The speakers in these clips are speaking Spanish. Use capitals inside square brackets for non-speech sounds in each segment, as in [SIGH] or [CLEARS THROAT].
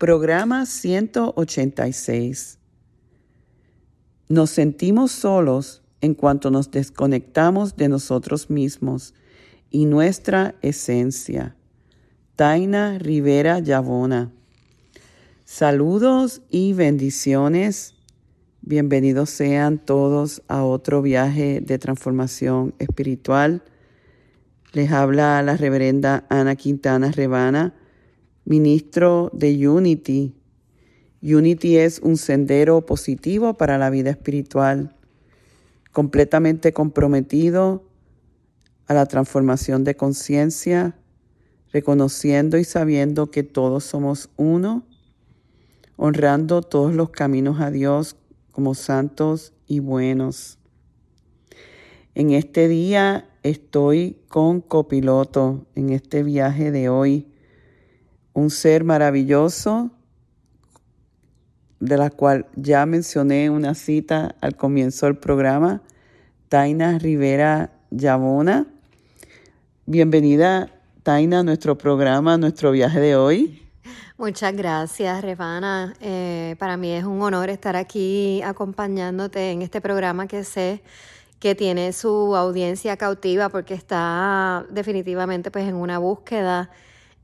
Programa 186. Nos sentimos solos en cuanto nos desconectamos de nosotros mismos y nuestra esencia. Taina Rivera Yavona. Saludos y bendiciones. Bienvenidos sean todos a otro viaje de transformación espiritual. Les habla la reverenda Ana Quintana Rebana, ministro de Unity. Unity es un sendero positivo para la vida espiritual, completamente comprometido a la transformación de conciencia, reconociendo y sabiendo que todos somos uno, honrando todos los caminos a Dios como santos y buenos. En este día estoy con copiloto en este viaje de hoy, un ser maravilloso de la cual ya mencioné una cita al comienzo del programa, Taina Rivera Yamona. Bienvenida, Taina, a nuestro programa, a nuestro viaje de hoy. Muchas gracias, Revana. Eh, para mí es un honor estar aquí acompañándote en este programa que sé que tiene su audiencia cautiva porque está definitivamente pues en una búsqueda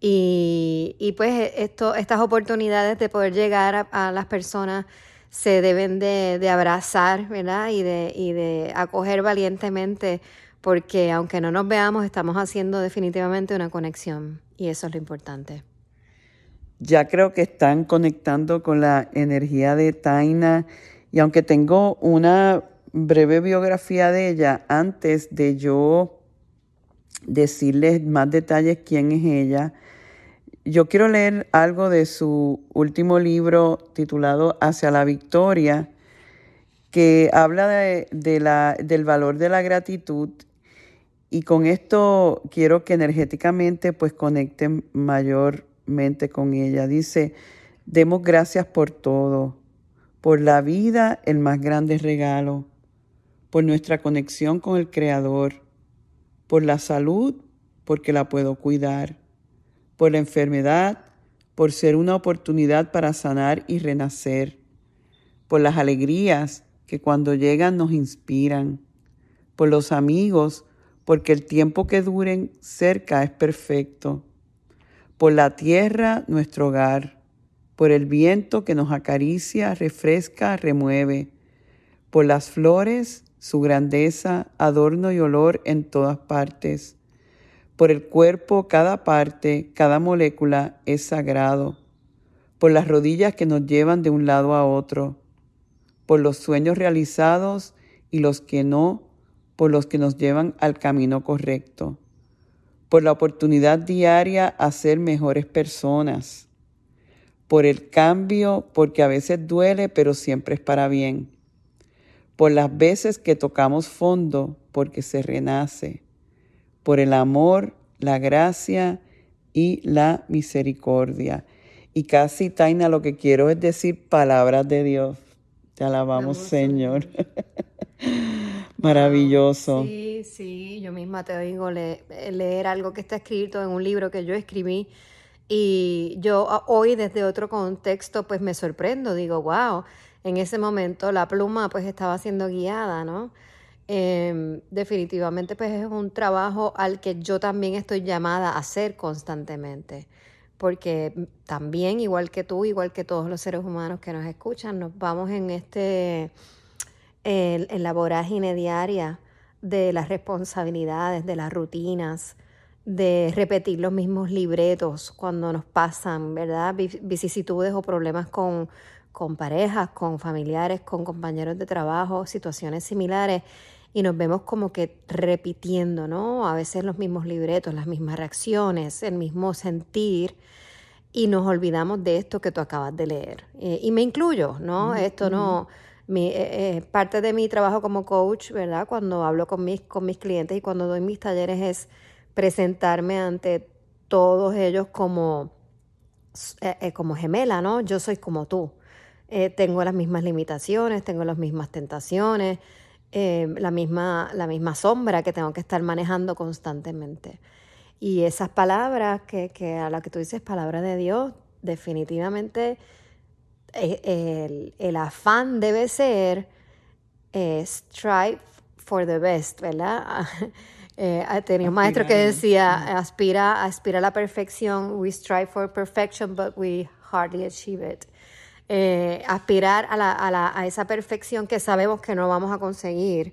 y, y pues esto, estas oportunidades de poder llegar a, las personas se deben de, de, abrazar, ¿verdad? Y de, y de acoger valientemente porque aunque no nos veamos, estamos haciendo definitivamente una conexión y eso es lo importante. Ya creo que están conectando con la energía de Taina y aunque tengo una breve biografía de ella, antes de yo decirles más detalles quién es ella, yo quiero leer algo de su último libro titulado Hacia la Victoria, que habla de, la, del valor de la gratitud y con esto quiero que energéticamente pues conecten mayormente con ella. Dice, demos gracias por todo, por la vida, el más grande regalo, por nuestra conexión con el Creador, por la salud, porque la puedo cuidar, por la enfermedad, por ser una oportunidad para sanar y renacer, por las alegrías que cuando llegan nos inspiran, por los amigos, porque el tiempo que duren cerca es perfecto, por la tierra, nuestro hogar, por el viento que nos acaricia, refresca, remueve, por las flores, su grandeza, adorno y olor en todas partes, por el cuerpo, cada parte, cada molécula es sagrado, por las rodillas que nos llevan de un lado a otro, por los sueños realizados y los que no, por los que nos llevan al camino correcto, por la oportunidad diaria a ser mejores personas, por el cambio, porque a veces duele, pero siempre es para bien, por las veces que tocamos fondo, porque se renace, por el amor, la gracia y la misericordia. Y casi, Taina, lo que quiero es decir palabras de Dios. Te alabamos, Señor. [LAUGHS] Maravilloso. Sí, sí, yo misma te oigo leer algo que está escrito en un libro que yo escribí y yo ah, hoy desde otro contexto pues me sorprendo, digo, wow, en ese momento la pluma pues estaba siendo guiada, ¿no? Em, definitivamente pues es un trabajo al que yo también estoy llamada a hacer constantemente porque también igual que tú, igual que todos los seres humanos que nos escuchan, nos vamos en este en, la vorágine diaria de las responsabilidades, de las rutinas, de repetir los mismos libretos cuando nos pasan, ¿verdad? Vicisitudes o problemas con, con parejas, con familiares, con compañeros de trabajo, situaciones similares y nos vemos como que repitiendo, ¿no? A veces los mismos libretos, las mismas reacciones, el mismo sentir y nos olvidamos de esto que tú acabas de leer. Eh, y me incluyo, ¿no? Esto no mi, eh, eh, parte de mi trabajo como coach, ¿verdad? Cuando hablo con mis, con mis clientes y cuando doy mis talleres es presentarme ante todos ellos como, eh, como gemela, ¿no? Yo soy como tú. tengo las mismas limitaciones, tengo las mismas tentaciones, la, misma, la misma sombra que tengo que estar manejando constantemente. Y esas palabras que, que a las que tú dices, palabra de Dios, definitivamente eh, el, afán debe ser eh, strive for the best, ¿verdad? [LAUGHS] Eh, tenía un maestro que decía, aspira, aspira a la perfección, we strive for perfection, but we hardly achieve it. Eh, aspirar a, la, a, la, a esa perfección que sabemos que no vamos a conseguir,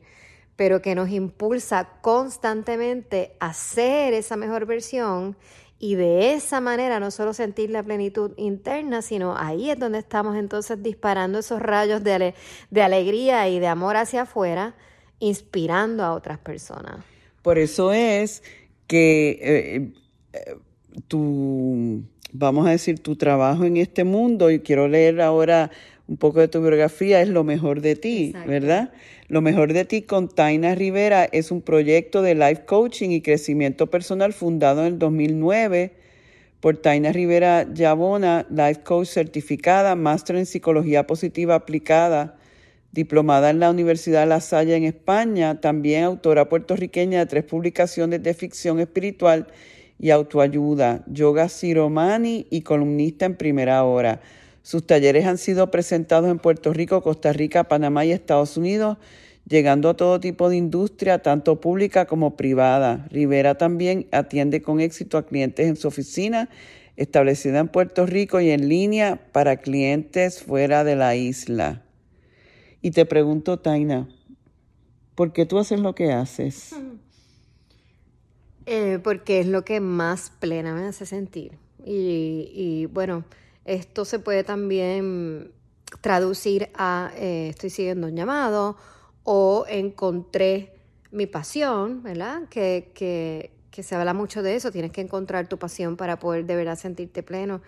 pero que nos impulsa constantemente a ser esa mejor versión y de esa manera no solo sentir la plenitud interna, sino ahí es donde estamos entonces disparando esos rayos de, de alegría y de amor hacia afuera, inspirando a otras personas. Por eso es que eh, eh, tu, vamos a decir, tu trabajo en este mundo, y quiero leer ahora un poco de tu biografía, es lo mejor de ti, ¿verdad? Lo mejor de ti con Taina Rivera es un proyecto de life coaching y crecimiento personal fundado en el 2009 por Taina Rivera Yabona, life coach certificada, máster en psicología positiva aplicada, diplomada en la Universidad La Salle en España, también autora puertorriqueña de tres publicaciones de ficción espiritual y autoayuda, yoga Siromani y columnista en primera hora. Sus talleres han sido presentados en Puerto Rico, Costa Rica, Panamá y Estados Unidos, llegando a todo tipo de industria, tanto pública como privada. Rivera también atiende con éxito a clientes en su oficina, establecida en Puerto Rico y en línea para clientes fuera de la isla. Y te pregunto, Taina, ¿por qué tú haces lo que haces? Eh, porque es lo que más plena me hace sentir. y bueno, esto se puede también traducir a eh, estoy siguiendo un llamado o encontré mi pasión, ¿verdad? Que, que, que, se habla mucho de eso, tienes que encontrar tu pasión para poder de verdad sentirte pleno.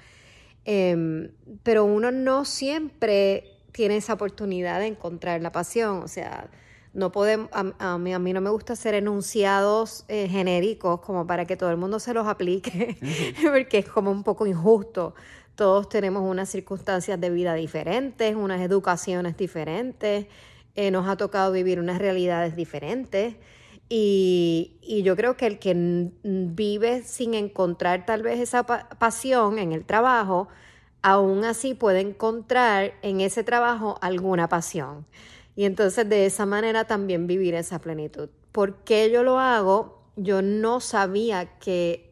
Em, pero uno no siempre tiene esa oportunidad de encontrar la pasión, o sea, no podemos, a, mí, a mí no me gusta hacer enunciados eh, genéricos como para que todo el mundo se los aplique, [LAUGHS] porque es como un poco injusto. Todos tenemos unas circunstancias de vida diferentes, unas educaciones diferentes, eh, nos ha tocado vivir unas realidades diferentes. Y, y, yo creo que el que vive sin encontrar tal vez esa pasión en el trabajo, aún así puede encontrar en ese trabajo alguna pasión. Y entonces de esa manera también vivir esa plenitud. ¿Por qué yo lo hago? Yo no sabía que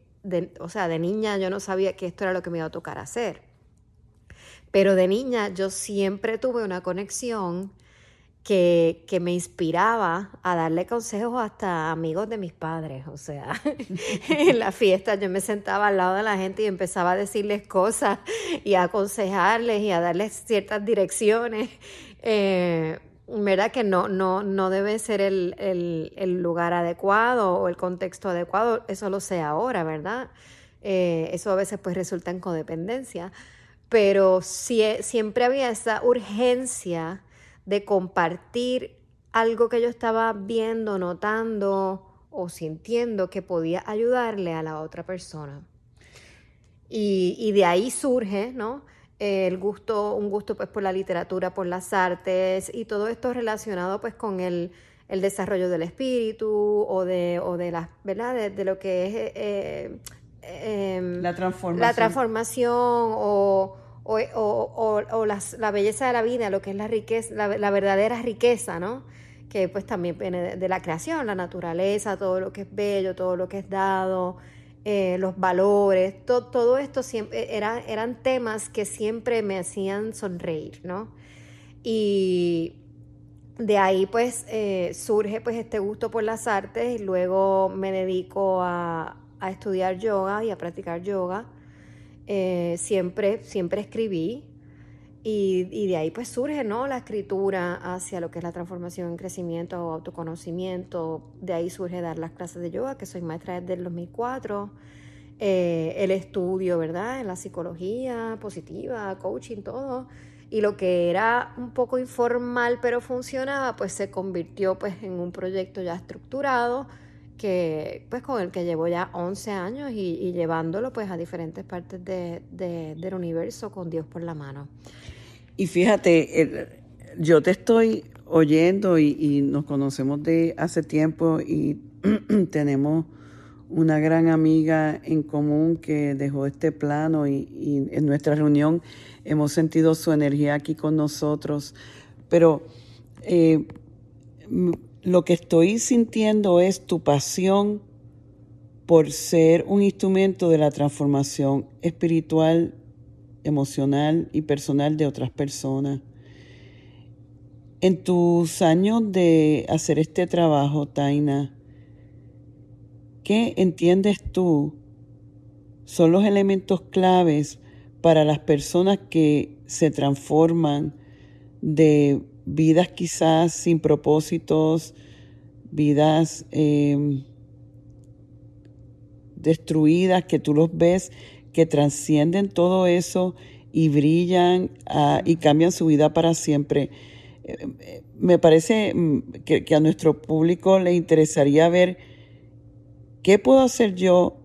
o sea, de niña yo no sabía que esto era lo que me iba a tocar hacer. Pero de niña yo siempre tuve una conexión que, que, me inspiraba a darle consejos hasta amigos de mis padres. O sea, [LAUGHS] en la fiesta yo me sentaba al lado de la gente y empezaba a decirles cosas y a aconsejarles y a darles ciertas direcciones. Eh, ¿verdad? Que no, no, no debe ser el, el, lugar adecuado o el contexto adecuado, eso lo sé ahora, ¿verdad? Eh, eso a veces pues resulta en codependencia, pero siempre había esa urgencia de compartir algo que yo estaba viendo, notando o sintiendo que podía ayudarle a la otra persona. Y, y de ahí surge, ¿no? El gusto, un gusto pues por la literatura, por las artes y todo esto relacionado pues con el, el desarrollo del espíritu o de, o de las, ¿verdad? De, lo que es eh, eh, la transformación. La transformación o, o, o, o las, la belleza de la vida, lo que es la riqueza, la, la verdadera riqueza, ¿no? Que pues también viene de la creación, la naturaleza, todo lo que es bello, todo lo que es dado, eh, los valores, todo esto siempre era, eran temas que siempre me hacían sonreír, ¿no? Y de ahí pues eh, surge pues este gusto por las artes y luego me dedico a, estudiar yoga y a practicar yoga. Eh, siempre, siempre escribí, y, de ahí pues surge ¿no? la escritura hacia lo que es la transformación en crecimiento o autoconocimiento. De ahí surge dar las clases de yoga, que soy maestra desde el 2004. Eh, el estudio, ¿verdad? En la psicología positiva, coaching, todo. Y lo que era un poco informal pero funcionaba, pues se convirtió pues en un proyecto ya estructurado pues con el que llevo ya 11 años y, llevándolo pues a diferentes partes de, del universo con Dios por la mano. Y fíjate, yo te estoy oyendo y, nos conocemos de hace tiempo y [CLEARS THROAT] tenemos una gran amiga en común que dejó este plano y, en nuestra reunión hemos sentido su energía aquí con nosotros. Pero eh, lo que estoy sintiendo es tu pasión por ser un instrumento de la transformación espiritual, emocional y personal de otras personas. En tus años de hacer este trabajo, Taina, ¿qué entiendes tú son los elementos claves para las personas que se transforman de vidas quizás sin propósitos, vidas em, destruidas, que tú los ves, que trascienden todo eso y brillan ah, y cambian su vida para siempre. Eh, me parece mm, que, a nuestro público le interesaría ver qué puedo hacer yo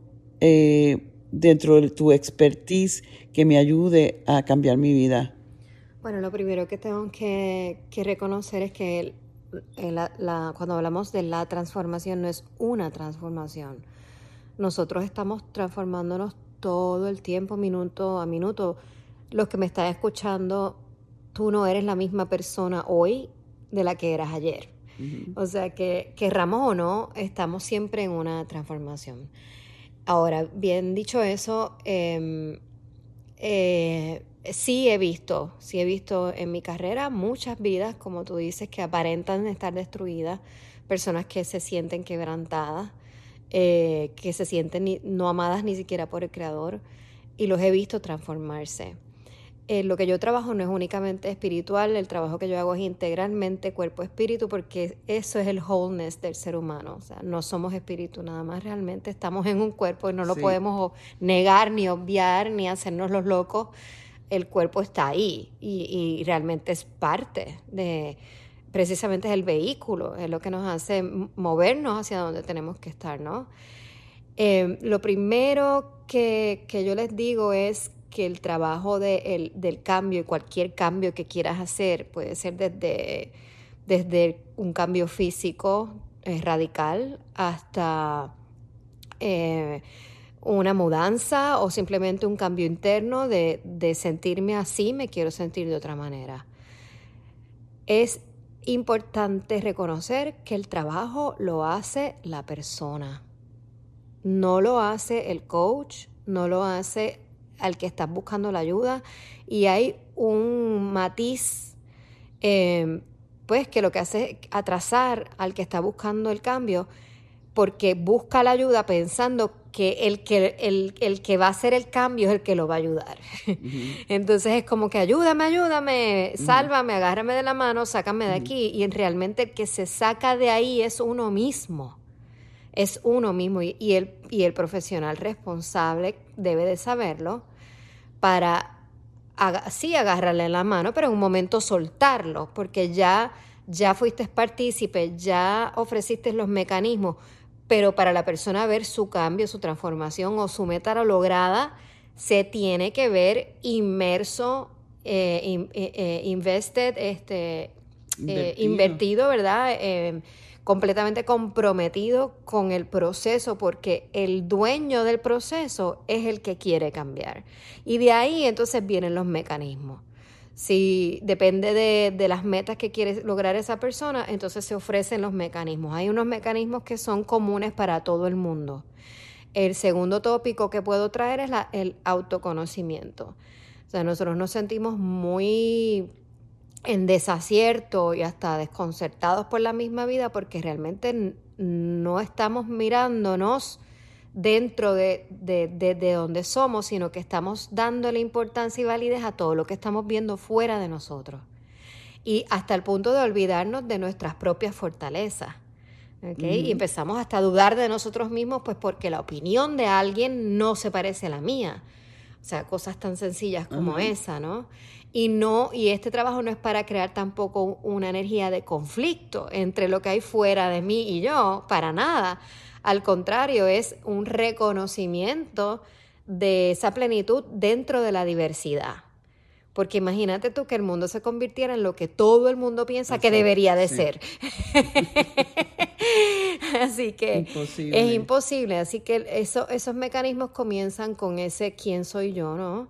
eh, dentro de tu expertise que me ayude a cambiar mi vida. Bueno, lo primero que tengo que, reconocer es que cuando hablamos de la transformación no es una transformación. Nosotros estamos transformándonos todo el tiempo, minuto a minuto. Los que me están escuchando, tú no eres la misma persona hoy de la que eras ayer. O sea que, querramos o no, estamos siempre en una transformación. Ahora, bien dicho eso, em, eh, sí he visto, sí he visto en mi carrera muchas vidas, como tú dices, que aparentan estar destruidas, personas que se sienten quebrantadas, eh, que se sienten no amadas ni siquiera por el Creador, y los he visto transformarse. Eh, lo que yo trabajo no es únicamente espiritual, el trabajo que yo hago es integralmente cuerpo-espíritu, porque eso es el wholeness del ser humano. O sea, no somos espíritu nada más, realmente estamos en un cuerpo y no lo podemos negar, ni obviar, ni hacernos los locos. El cuerpo está ahí y, realmente es parte de, precisamente es el vehículo, es lo que nos hace movernos hacia donde tenemos que estar, ¿no? Eh, lo primero que, yo les digo es que el trabajo del cambio y cualquier cambio que quieras hacer puede ser desde, desde un cambio físico eh, radical hasta eh, una mudanza o simplemente un cambio interno de, de sentirme así, me quiero sentir de otra manera. Es importante reconocer que el trabajo lo hace la persona. No lo hace el coach, no lo hace al que está buscando la ayuda. Y hay un matiz, eh, pues, que lo que hace es atrasar al que está buscando el cambio, porque busca la ayuda pensando que el que, el, que va a hacer el cambio es el que lo va a ayudar. [LAUGHS] Entonces es como que ayúdame, ayúdame, sálvame, agárrame de la mano, sácame de aquí. Y realmente el que se saca de ahí es uno mismo. Es uno mismo. Y, el, y el profesional responsable debe de saberlo para, sí, agarrarle la mano, pero en un momento soltarlo, porque ya, ya fuiste partícipe, ya ofreciste los mecanismos pero para la persona ver su cambio, su transformación o su meta lograda, se tiene que ver inmerso, eh, eh, eh, invested, este, invertido, ¿verdad? completamente comprometido con el proceso porque el dueño del proceso es el que quiere cambiar. Y de ahí entonces vienen los mecanismos. Si depende de, las metas que quiere lograr esa persona, entonces se ofrecen los mecanismos. Hay unos mecanismos que son comunes para todo el mundo. El segundo tópico que puedo traer es el autoconocimiento. O sea, nosotros nos sentimos muy en desacierto y hasta desconcertados por la misma vida porque realmente no estamos mirándonos dentro de, de, donde somos, sino que estamos dándole importancia y validez a todo lo que estamos viendo fuera de nosotros. Y hasta el punto de olvidarnos de nuestras propias fortalezas. Y empezamos hasta a dudar de nosotros mismos, pues porque la opinión de alguien no se parece a la mía. O sea, cosas tan sencillas como esa, ¿no? Y no, y este trabajo no es para crear tampoco una energía de conflicto entre lo que hay fuera de mí y yo, para nada al contrario, es un reconocimiento de esa plenitud dentro de la diversidad. Porque imagínate tú que el mundo se convirtiera en lo que todo el mundo piensa que debería de ser. [LAUGHS] Así que es imposible. Así que eso, esos mecanismos comienzan con ese quién soy yo, ¿no?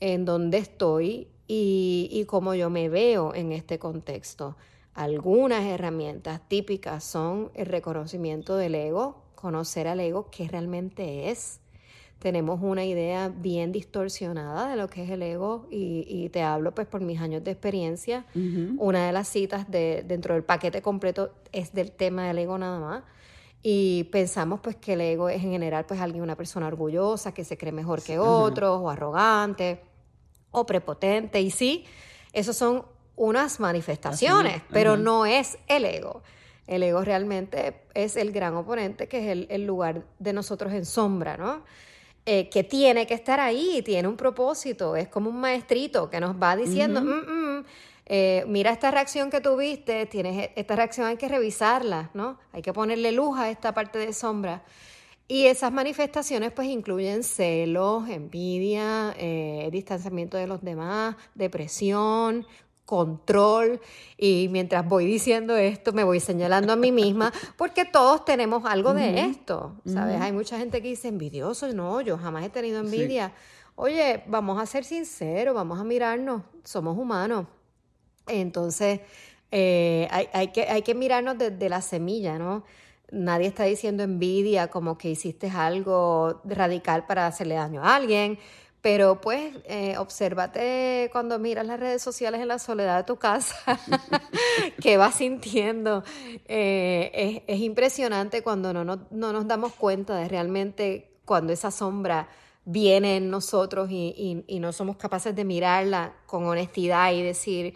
En dónde estoy y, y cómo yo me veo en este contexto. Algunas herramientas típicas son el reconocimiento del ego, conocer al ego, qué realmente es. Tenemos una idea bien distorsionada de lo que es el ego y, te hablo pues por mis años de experiencia. Una de las citas de, dentro del paquete completo es del tema del ego nada más. Y pensamos pues que el ego es en general pues alguien, una persona orgullosa, que se cree mejor que otros, o arrogante, o prepotente. Y sí, esos son unas manifestaciones, pero no es el ego. El ego realmente es el gran oponente, que es el, lugar de nosotros en sombra, ¿no? Eh, que tiene que estar ahí, tiene un propósito, es como un maestrito que nos va diciendo, mm, mm, eh, mira esta reacción que tuviste, tienes e, esta reacción hay que revisarla, ¿no? Hay que ponerle luz a esta parte de sombra. Y esas manifestaciones pues incluyen celos, envidia, eh, distanciamiento de los demás, depresión, control y mientras voy diciendo esto me voy señalando a mí misma [LAUGHS] porque todos tenemos algo de esto, ¿sabes? Hay mucha gente que dice envidioso, no, yo jamás he tenido envidia. Oye, vamos a ser sinceros, vamos a mirarnos, somos humanos. Entonces, eh, hay, que, hay que mirarnos desde la semilla, ¿no? Nadie está diciendo envidia como que hiciste algo radical para hacerle daño a alguien pero pues eh, obsérvate cuando miras las redes sociales en la soledad de tu casa, [LAUGHS] [LAUGHS] qué vas sintiendo. Eh, es, impresionante cuando no, no, nos damos cuenta de realmente cuando esa sombra viene en nosotros y, y, no somos capaces de mirarla con honestidad y decir,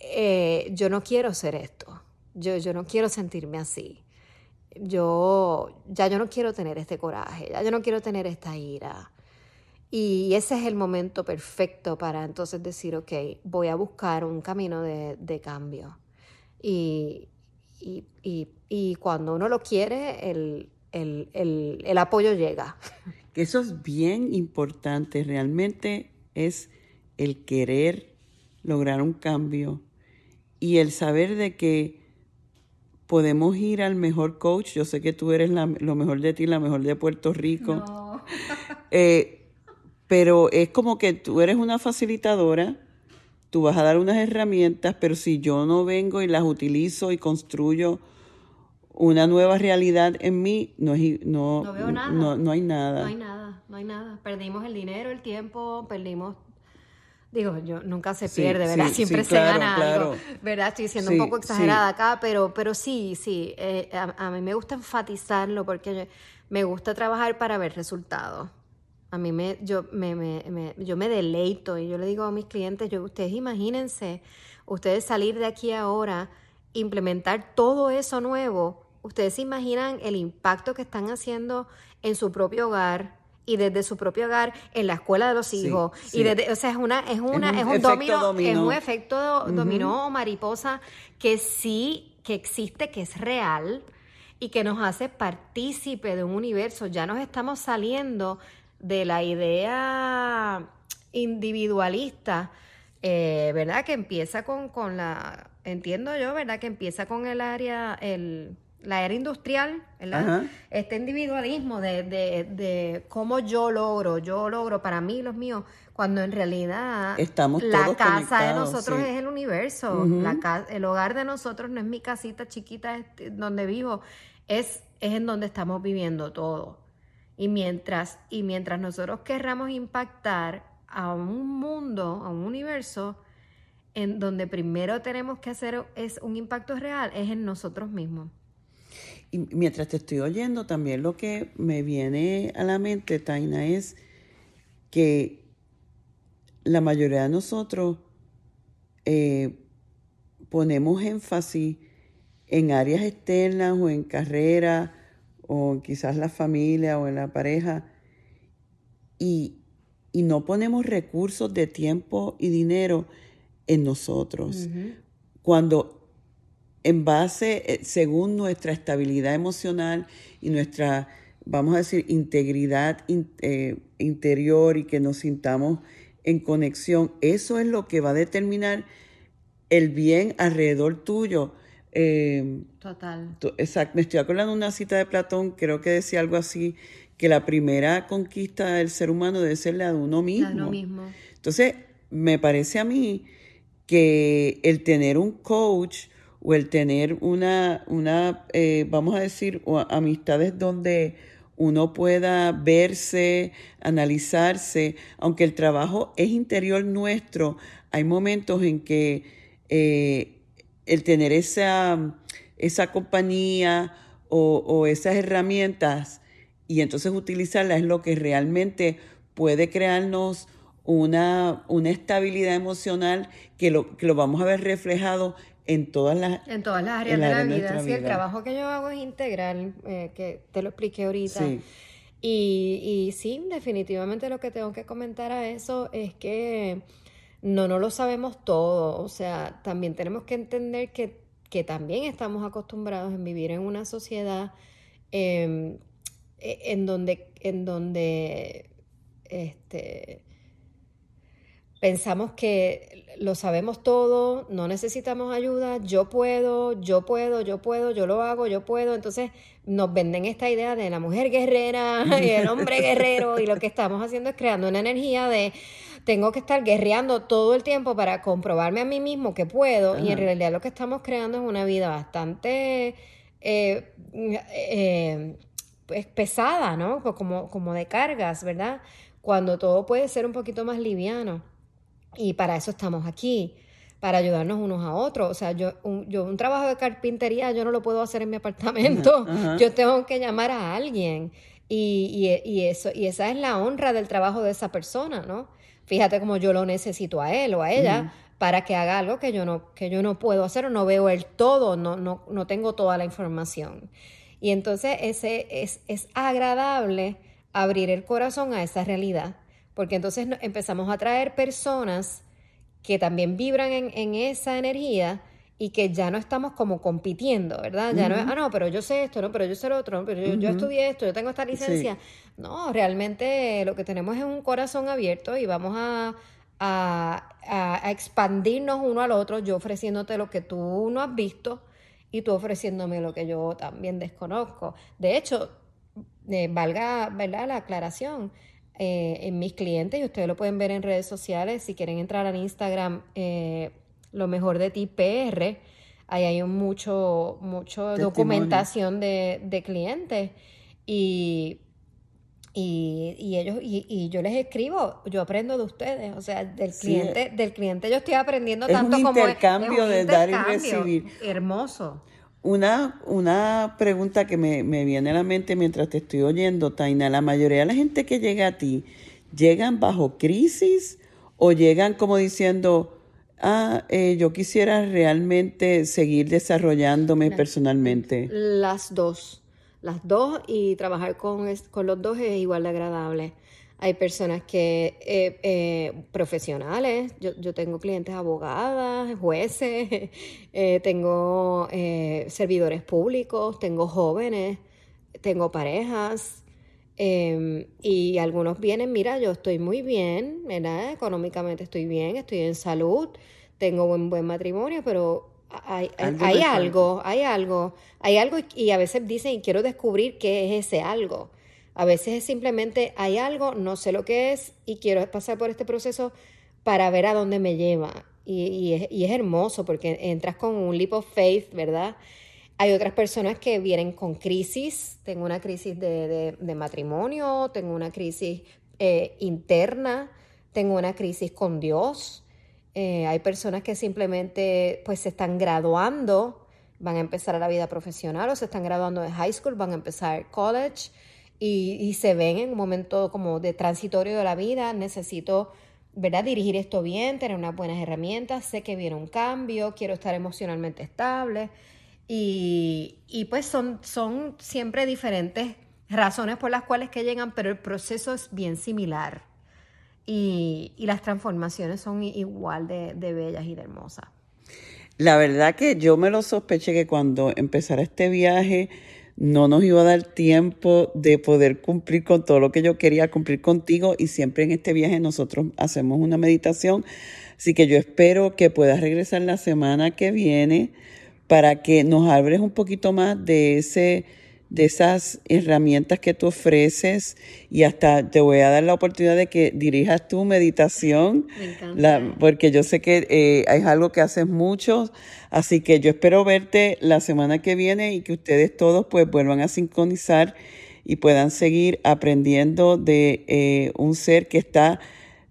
eh, yo no quiero ser esto, yo, yo no quiero sentirme así. Yo ya yo no quiero tener este coraje, ya yo no quiero tener esta ira y ese es el momento perfecto para entonces decir, ok, voy a buscar un camino de, cambio. Y, cuando uno lo quiere, el, apoyo llega. [LAUGHS] Eso es bien importante, realmente es el querer lograr un cambio y el saber de que podemos ir al mejor coach. Yo sé que tú eres lo mejor de ti, la mejor de Puerto Rico. No. Eh, pero es como que tú eres una facilitadora, tú vas a dar unas herramientas, pero si yo no vengo y las utilizo y construyo una nueva realidad en mí, no, no, no veo nada. No, hay nada. No hay nada, no hay nada. Perdimos el dinero, el tiempo, perdimos Digo, yo nunca se pierde, ¿verdad? Siempre se gana algo, ¿verdad? Estoy siendo un poco exagerada acá, pero, pero sí, sí. Eh, a, mí me gusta enfatizarlo porque me gusta trabajar para ver resultados. A mí me, yo me, me, yo me deleito y yo le digo a mis clientes, yo, ustedes imagínense, ustedes salir de aquí ahora, implementar todo eso nuevo, ustedes se imaginan el impacto que están haciendo en su propio hogar, y desde su propio hogar en la escuela de los hijos y desde, o sea es una es una es un, es dominó, es un efecto dominó o mariposa que sí que existe que es real y que nos hace partícipe de un universo. Ya nos estamos saliendo de la idea individualista, eh, ¿verdad? Que empieza con, con, la, entiendo yo, ¿verdad? Que empieza con el área, el, la era industrial, ¿verdad? Este individualismo de, de, de, cómo yo logro, yo logro para mí los míos, cuando en realidad Estamos la casa de nosotros es el universo, la el hogar de nosotros no es mi casita chiquita este, donde vivo, es, es en donde estamos viviendo todo. Y mientras, y mientras nosotros querramos impactar a un mundo, a un universo, en donde primero tenemos que hacer es un impacto real, es en nosotros mismos. Y mientras te estoy oyendo, también lo que me viene a la mente, Taina, es que la mayoría de nosotros eh, ponemos énfasis en áreas externas o en carreras o quizás la familia o en la pareja y, no ponemos recursos de tiempo y dinero en nosotros. Cuando en base, eh, según nuestra estabilidad emocional y nuestra, vamos a decir, integridad eh, interior y que nos sintamos en conexión, eso es lo que va a determinar el bien alrededor tuyo. Eh, Total. Exacto, me estoy acordando de una cita de Platón, creo que decía algo así, que la primera conquista del ser humano debe ser la de uno mismo. La de uno mismo. Entonces, me parece a mí que el tener un coach o el tener una, una eh, vamos a decir, amistades donde uno pueda verse, analizarse, aunque el trabajo es interior nuestro, hay momentos en que eh, el tener esa, esa compañía o, esas herramientas y entonces utilizarlas es lo que realmente puede crearnos una, una estabilidad emocional que lo, que lo vamos a ver reflejado en todas las, en todas las áreas de la vida. Sí, el trabajo que yo hago es integral, eh, que te lo expliqué ahorita. Y, y sí, definitivamente lo que tengo que comentar a eso es que no, no lo sabemos todo. O sea, también tenemos que entender que, que también estamos acostumbrados en vivir en una sociedad em, e, en donde, en donde este, pensamos que lo sabemos todo, no necesitamos ayuda, yo puedo, yo puedo, yo puedo, yo lo hago, yo puedo. Entonces nos venden esta idea de la mujer guerrera [LAUGHS] y el hombre guerrero y lo que estamos haciendo es creando una energía de tengo que estar guerreando todo el tiempo para comprobarme a mí mismo que puedo y en realidad lo que estamos creando es una vida bastante eh, eh, pues pesada, ¿no? Como, como de cargas, ¿verdad? Cuando todo puede ser un poquito más liviano. Y para eso estamos aquí, para ayudarnos unos a otros. O sea, yo un, yo un trabajo de carpintería yo no lo puedo hacer en mi apartamento. Yo tengo que llamar a alguien. Y, y, y, eso, y esa es la honra del trabajo de esa persona, ¿no? Fíjate cómo yo lo necesito a él o a ella para que haga algo que yo no, que yo no puedo hacer o no veo el todo, no, no, no tengo toda la información. Y entonces ese es, es agradable abrir el corazón a esa realidad, porque entonces empezamos a traer personas que también vibran en, en esa energía y que ya no estamos como compitiendo, ¿verdad? Ya no es, ah, no, pero yo sé esto, no, pero yo sé lo otro, pero yo, estudié esto, yo tengo esta licencia. No, realmente lo que tenemos es un corazón abierto y vamos a, a, expandirnos uno al otro, yo ofreciéndote lo que tú no has visto y tú ofreciéndome lo que yo también desconozco. De hecho, eh, valga, ¿verdad? La aclaración. Eh, en mis clientes, y ustedes lo pueden ver en redes sociales, si quieren entrar en Instagram, eh, lo mejor de ti PR. Ahí hay mucho, mucho documentación de, de clientes y, y, ellos y, yo les escribo, yo aprendo de ustedes, o sea, del cliente, del cliente yo estoy aprendiendo tanto un como intercambio de dar y recibir. Hermoso. Una, una pregunta que me, me viene a la mente mientras te estoy oyendo, Taina, la mayoría de la gente que llega a ti, ¿llegan bajo crisis o llegan como diciendo, ah, eh, yo quisiera realmente seguir desarrollándome personalmente? Las dos, las dos y trabajar con, con los dos es igual de agradable. Hay personas que, eh, eh, profesionales, yo, yo, tengo clientes abogadas, jueces, [LAUGHS] tengo servidores públicos, tengo jóvenes, tengo parejas, em, y algunos vienen, mira, yo estoy muy bien, ¿verdad? Económicamente estoy bien, estoy en salud, tengo un buen matrimonio, pero hay, hay, algo, hay algo, hay algo y a veces dicen, y quiero descubrir qué es ese algo. A veces es simplemente, hay algo, no sé lo que es y quiero pasar por este proceso para ver a dónde me lleva. Y, es, hermoso porque entras con un leap of faith, ¿verdad? Hay otras personas que vienen con crisis. Tengo una crisis de, matrimonio, tengo una crisis eh, interna, tengo una crisis con Dios. Eh, hay personas que simplemente pues se están graduando, van a empezar a la vida profesional o se están graduando de high school, van a empezar college y, se ven en un momento como de transitorio de la vida, necesito ¿verdad? dirigir esto bien, tener unas buenas herramientas, sé que viene un cambio, quiero estar emocionalmente estable y, y pues son, son siempre diferentes razones por las cuales que llegan, pero el proceso es bien similar y, las transformaciones son igual de, bellas y de hermosas. La verdad que yo me lo sospeché que cuando empezara este viaje no nos iba a dar tiempo de poder cumplir con todo lo que yo quería cumplir contigo y siempre en este viaje nosotros hacemos una meditación. Así que yo espero que puedas regresar la semana que viene para que nos hables un poquito más de ese de esas herramientas que tú ofreces. Y hasta te voy a dar la oportunidad de que dirijas tu meditación, porque yo sé que eh, es algo que haces mucho, así que yo espero verte la semana que viene y que ustedes todos pues vuelvan a sincronizar y puedan seguir aprendiendo de eh, un ser que está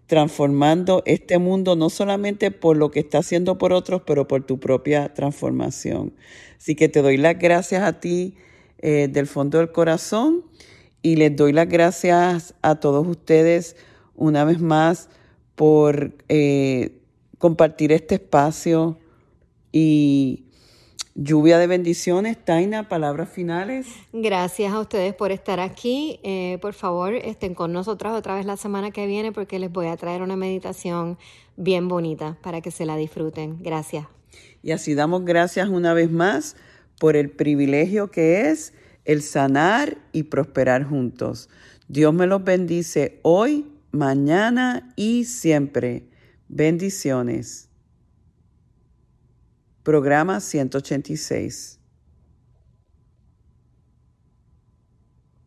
transformando este mundo no solamente por lo que está haciendo por otros, pero por tu propia transformación. Así que te doy las gracias a ti eh, del fondo del corazón y les doy las gracias a todos ustedes una vez más por eh, compartir este espacio y lluvia de bendiciones. Taina, palabras finales. Gracias a ustedes por estar aquí. Eh, por favor, estén con nosotras otra vez la semana que viene porque les voy a traer una meditación bien bonita para que se la disfruten. Gracias. Y así damos gracias una vez más por el privilegio que es el sanar y prosperar juntos. Dios me los bendice hoy, mañana y siempre. Bendiciones. Programa 186.